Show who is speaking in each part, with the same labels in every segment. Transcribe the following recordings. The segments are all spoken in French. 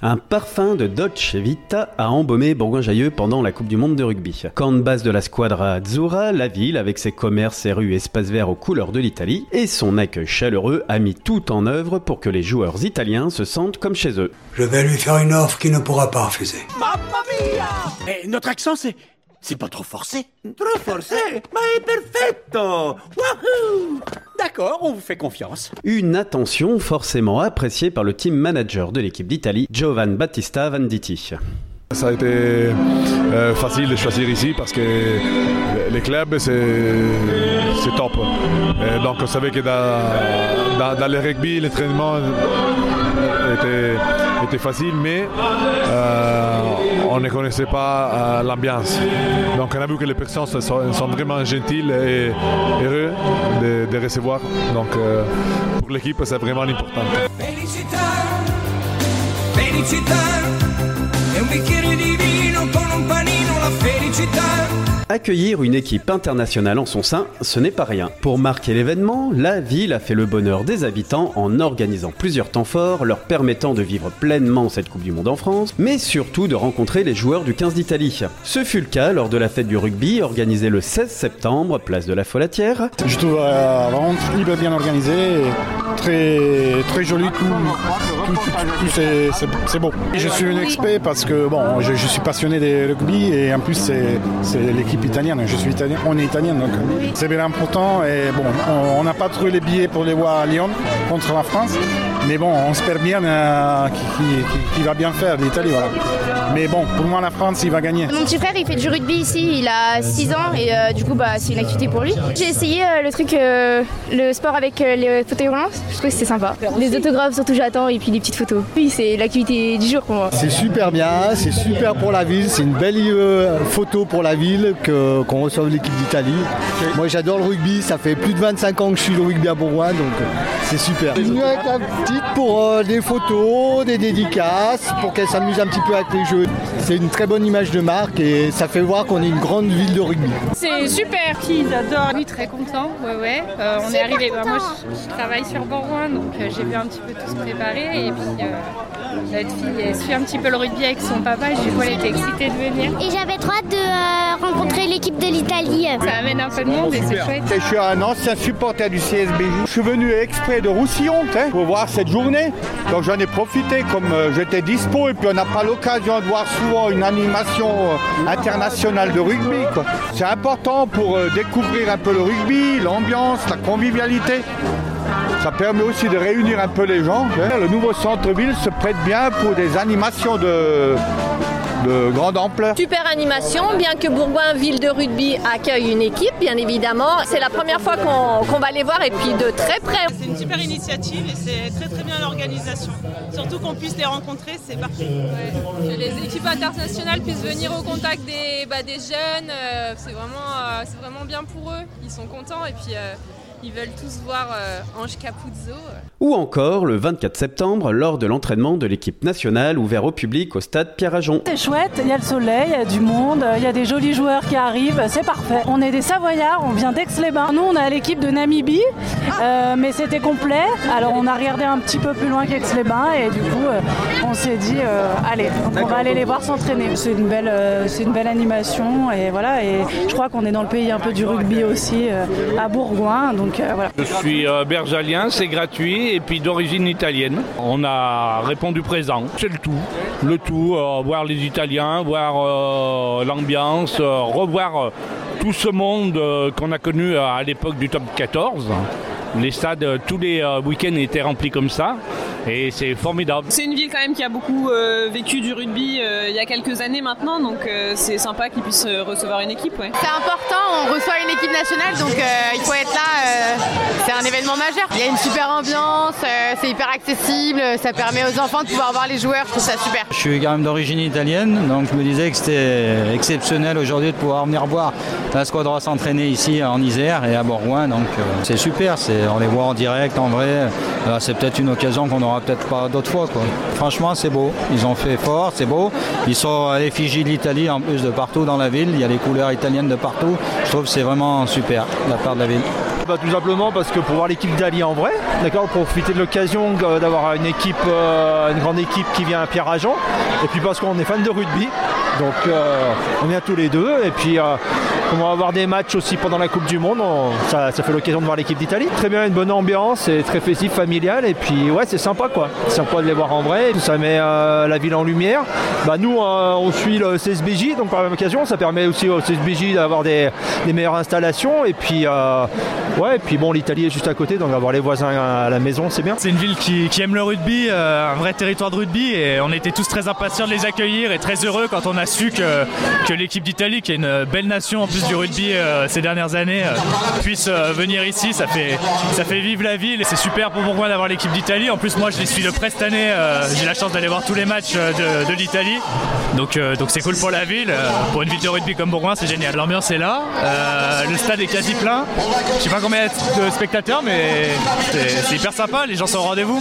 Speaker 1: Un parfum de Dolce Vita a embaumé Bourgoin-Jallieu pendant la Coupe du Monde de rugby. Camp de base de la Squadra Azzurra, la ville, avec ses commerces, ses rues espaces verts aux couleurs de l'Italie, et son accueil chaleureux a mis tout en œuvre pour que les joueurs italiens se sentent comme chez eux.
Speaker 2: Je vais lui faire une offre qu'il ne pourra pas refuser.
Speaker 3: Mamma mia Et notre accent, c'est... C'est pas trop forcé
Speaker 4: Trop forcé? Mais perfetto Wahoo
Speaker 3: D'accord, on vous fait confiance.
Speaker 1: Une attention forcément appréciée par le team manager de l'équipe d'Italie, Giovan Battista Venditti.
Speaker 5: Ça a été euh, facile de choisir ici parce que les clubs, c'est top. Et donc on savait que dans, dans, dans le rugby, l'entraînement était, facile, mais euh, on ne connaissait pas euh, l'ambiance. Donc on a vu que les personnes sont, vraiment gentilles et heureux de, recevoir. Donc euh, pour l'équipe, c'est vraiment important.
Speaker 6: Un bicchiere un la.
Speaker 1: Accueillir une équipe internationale en son sein, ce n'est pas rien. Pour marquer l'événement, la ville a fait le bonheur des habitants en organisant plusieurs temps forts, leur permettant de vivre pleinement cette Coupe du Monde en France, mais surtout de rencontrer les joueurs du 15 d'Italie. Ce fut le cas lors de la fête du rugby organisée le 16 septembre, place de la Folatière.
Speaker 7: Je trouve euh, bien organisé, très, très joli, tout, tout, c'est beau. Je suis un expert parce que bon, je, je suis passionné de rugby et en plus c'est l'équipe italienne. Je suis italien, on est italien donc c'est bien important. Et bon, on n'a pas trouvé les billets pour les voir à Lyon contre la France. Mais bon, on espère bien euh, qu'il qu va bien faire l'Italie. Voilà. Mais bon, pour moi, la France, il va gagner.
Speaker 8: Mon petit frère, il fait du rugby ici, il a 6 ans et euh, du coup, bah, c'est une activité pour lui. J'ai essayé euh, le truc, euh, le sport avec euh, les fauteuils roulants, je trouve que c'était sympa. Les autographes, surtout, j'attends, et puis les petites photos. Oui, c'est l'activité du jour pour moi.
Speaker 9: C'est super bien, c'est super pour la ville, c'est une belle euh, photo pour la ville qu'on qu reçoive l'équipe d'Italie. Moi, j'adore le rugby, ça fait plus de 25 ans que je suis le rugby à Bourgoin, donc c'est super. Je suis venu avec la petite pour euh, des photos, des dédicaces, pour qu'elle s'amuse un petit peu avec les jeux. C'est une très bonne image de marque et ça fait voir qu'on est une grande ville de rugby.
Speaker 10: C'est super, ils adorent. Oui, très content, ouais, ouais. Euh, on est arrivé, bah, moi je, je, travaille sur Bourgoin, donc euh, j'ai vu un petit peu tout se préparer et puis notre fille elle suit un petit peu le rugby avec son papa et du coup elle était excitée de venir.
Speaker 11: Et j'avais trop hâte de
Speaker 10: Ça amène un peu de monde et c'est chouette.
Speaker 12: Je suis un ancien supporter du CSBJ. Je suis venu exprès de Roussillon pour voir cette journée. Donc j'en ai profité comme euh, j'étais dispo et puis on n'a pas l'occasion de voir souvent une animation euh, internationale de rugby. C'est important pour euh, découvrir un peu le rugby, l'ambiance, la convivialité. Ça permet aussi de réunir un peu les gens. Le nouveau centre-ville se prête bien pour des animations de, de grande ampleur.
Speaker 13: Super animation, bien que Bourgoin, ville de rugby, accueille une équipe, bien évidemment. C'est la première fois qu'on qu va les voir et puis de très près.
Speaker 14: C'est une super initiative et c'est très très bien l'organisation. Surtout qu'on puisse les rencontrer, c'est parfait.
Speaker 10: Ouais. Que les équipes internationales puissent venir au contact des, bah, des jeunes, euh, c'est vraiment, euh, vraiment bien pour eux. Ils sont contents et puis... Euh, ils veulent tous voir euh, Ange Capuzzo.
Speaker 1: Ou encore le 24 septembre, lors de l'entraînement de l'équipe nationale ouvert au public au stade Pierre-Ajon.
Speaker 15: C'est chouette, il y a le soleil, il y a du monde, il y a des jolis joueurs qui arrivent, c'est parfait. On est des Savoyards, on vient d'Aix-les-Bains. Nous, on a l'équipe de Namibie, euh, mais c'était complet. Alors, on a regardé un petit peu plus loin qu'Aix-les-Bains et du coup, euh, on s'est dit, euh, allez, on va aller les voir s'entraîner. C'est une belle, c'est une belle animation et voilà. Et je crois qu'on est dans le pays un peu du rugby aussi à Bourgoin. Donc, euh.
Speaker 16: Je suis euh, bergalien, c'est gratuit et puis d'origine italienne. On a répondu présent, c'est le tout. Le tout, euh, voir les Italiens, voir euh, l'ambiance, revoir tout ce monde qu'on a connu à l'époque du top 14. Les stades, tous les week-ends étaient remplis comme ça. Et c'est formidable.
Speaker 14: C'est une ville quand même qui a beaucoup euh, vécu du rugby euh, il y a quelques années maintenant, donc euh, c'est sympa qu'ils puissent recevoir une équipe. Ouais.
Speaker 8: C'est important, on reçoit une équipe nationale, donc il faut être là. c'est un événement majeur. Il y a une super ambiance, c'est hyper accessible, ça permet aux enfants de pouvoir voir les joueurs, je trouve ça super.
Speaker 9: Je suis quand même d'origine italienne, donc je me disais que c'était exceptionnel aujourd'hui de pouvoir venir voir la squadra s'entraîner ici en Isère et à Bourgoin, donc c'est super, on les voit en direct, en vrai. c'est peut-être une occasion qu'on aura peut-être pas d'autres fois. Franchement, c'est beau. Ils ont fait fort, c'est beau. Ils sont à l'effigie de l'Italie en plus de partout dans la ville. Il y a les couleurs italiennes de partout. Je trouve que c'est vraiment super la part de la ville.
Speaker 17: bah, Tout simplement parce que pour voir l'équipe d'Ali en vrai, d'accord, profiter de l'occasion d'avoir une équipe, euh, une grande équipe qui vient à Pierre-Agent, et puis parce qu'on est fan de rugby, donc euh, on vient tous les deux, et puis euh, on va avoir des matchs aussi pendant la Coupe du Monde, ça, fait l'occasion de voir l'équipe d'Italie. Très bien, une bonne ambiance, c'est très festif, familial, et puis ouais, c'est sympa quoi, c'est sympa de les voir en vrai, ça met la ville en lumière. Bah, nous, on suit le CSBJ, donc par la même occasion, ça permet aussi au CSBJ d'avoir des, meilleures installations, et puis ouais, et puis bon, l'Italie est juste à côté, donc avoir les voisins à la maison, c'est bien.
Speaker 18: C'est une ville qui, aime le rugby, un vrai territoire de rugby, et on était tous très impatients de les accueillir et très heureux quand on a su que, l'équipe d'Italie, qui est une belle nation en plus du rugby euh, ces dernières années, euh, puisse euh, venir ici. Ça fait, ça fait vivre la ville et c'est super pour moi d'avoir l'équipe d'Italie. En plus, moi, je les suis de près cette année. J'ai la chance d'aller voir tous les matchs de, l'Italie. Donc, donc c'est cool pour la ville. Pour une ville de rugby comme Bourgoin, c'est génial. L'ambiance est là. le stade est quasi plein. Je sais pas combien de spectateurs, mais c'est hyper sympa. Les gens sont au rendez-vous.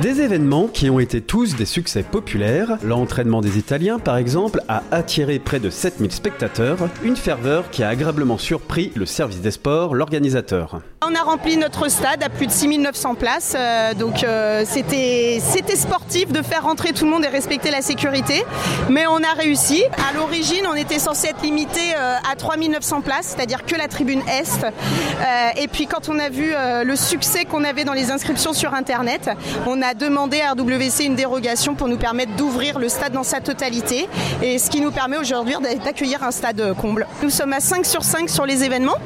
Speaker 1: Des événements qui ont été tous des succès populaires. L'entraînement des Italiens, par exemple, a attiré près de 7000 spectateurs, une ferveur qui a agréablement surpris le service des sports, l'organisateur.
Speaker 19: On a rempli notre stade à plus de 6900 places, euh, donc euh, c'était sportif de faire rentrer tout le monde et respecter la sécurité, mais on a réussi. À l'origine, on était censé être limité euh, à 3900 places, c'est-à-dire que la tribune Est. et puis quand on a vu le succès qu'on avait dans les inscriptions sur Internet, on a demandé à RWC une dérogation pour nous permettre d'ouvrir le stade dans sa totalité, et ce qui nous permet aujourd'hui d'accueillir un stade comble. Nous sommes à 5 sur 5 sur les événements,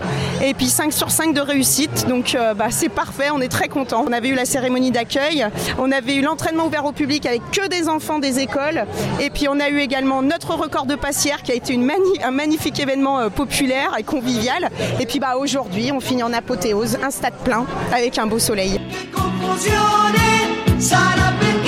Speaker 19: et puis 5 sur 5 de réussite donc euh, bah, c'est parfait, on est très content. On avait eu la cérémonie d'accueil, on avait eu l'entraînement ouvert au public avec que des enfants des écoles, et puis on a eu également notre record de passière qui a été un magnifique événement euh, populaire et convivial. Et puis bah, aujourd'hui, on finit en apothéose, un stade plein avec un beau soleil.
Speaker 1: confusione sarà perché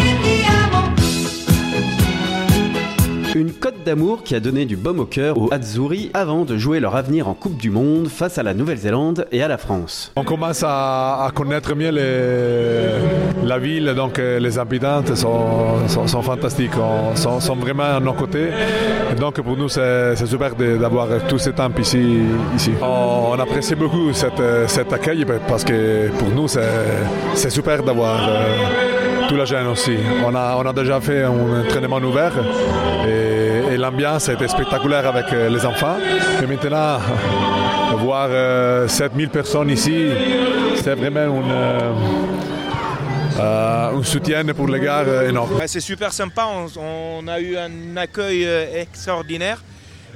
Speaker 1: Une cote d'amour qui a donné du baume au cœur aux Azzurri avant de jouer leur avenir en Coupe du Monde face à la Nouvelle-Zélande et à la France.
Speaker 5: On commence à, connaître mieux la ville, donc euh, les habitants sont, fantastiques, sont, sont, vraiment à nos côtés. donc pour nous, c'est super d'avoir tout ce temps ici. On, apprécie beaucoup cet accueil parce que pour nous, c'est super d'avoir... Euh, tout la gêne aussi. On a, on a déjà fait un entraînement ouvert et, l'ambiance a été spectaculaire avec euh, les enfants. Et maintenant, voir 7000 euh, personnes ici, c'est vraiment une. Euh, un soutien pour les gars énorme.
Speaker 17: C'est super sympa, on, a eu un accueil extraordinaire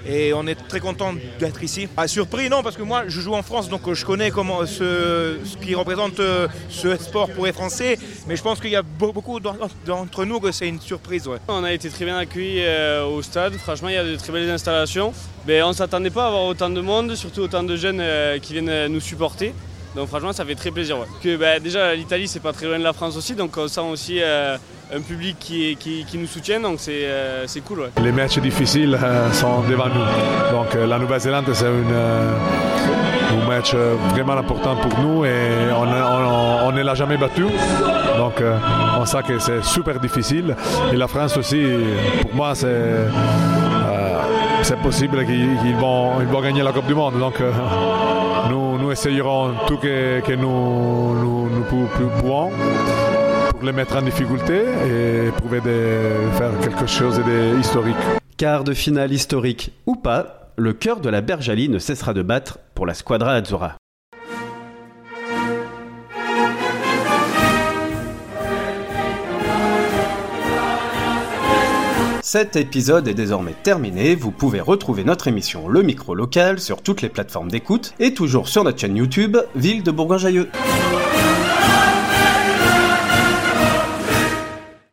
Speaker 17: et on est très content d'être ici. Ah, surpris, non, parce que moi je joue en France, donc je connais comment ce, ce qui représente euh, ce sport pour les Français, mais je pense qu'il y a beaucoup d'entre nous que c'est une surprise.
Speaker 18: On a été très bien accueillis euh, au stade, franchement il y a de très belles installations. Mais on ne s'attendait pas à avoir autant de monde, surtout autant de jeunes euh, qui viennent nous supporter. Donc franchement ça fait très plaisir. Que, bah, déjà l'Italie c'est pas très loin de la France aussi, donc on sent aussi un public qui, nous soutient, donc c'est euh, cool.
Speaker 5: Les matchs difficiles euh, sont devant nous. Donc euh, la Nouvelle-Zélande, c'est un match vraiment important pour nous et on ne l'a jamais battu. Donc on sait que c'est super difficile. Et la France aussi, pour moi, c'est possible qu'ils vont, gagner la Coupe du Monde. Donc nous, nous essayerons tout que, que nous pouvons les mettre en difficulté et prouver de faire quelque chose d'historique.
Speaker 1: Quart de finale historique ou pas, le cœur de la Bergalie ne cessera de battre pour la Squadra Azzurra. Cet épisode est désormais terminé, vous pouvez retrouver notre émission Le Micro Local sur toutes les plateformes d'écoute et toujours sur notre chaîne YouTube Ville de Bourgoin-Jailleux.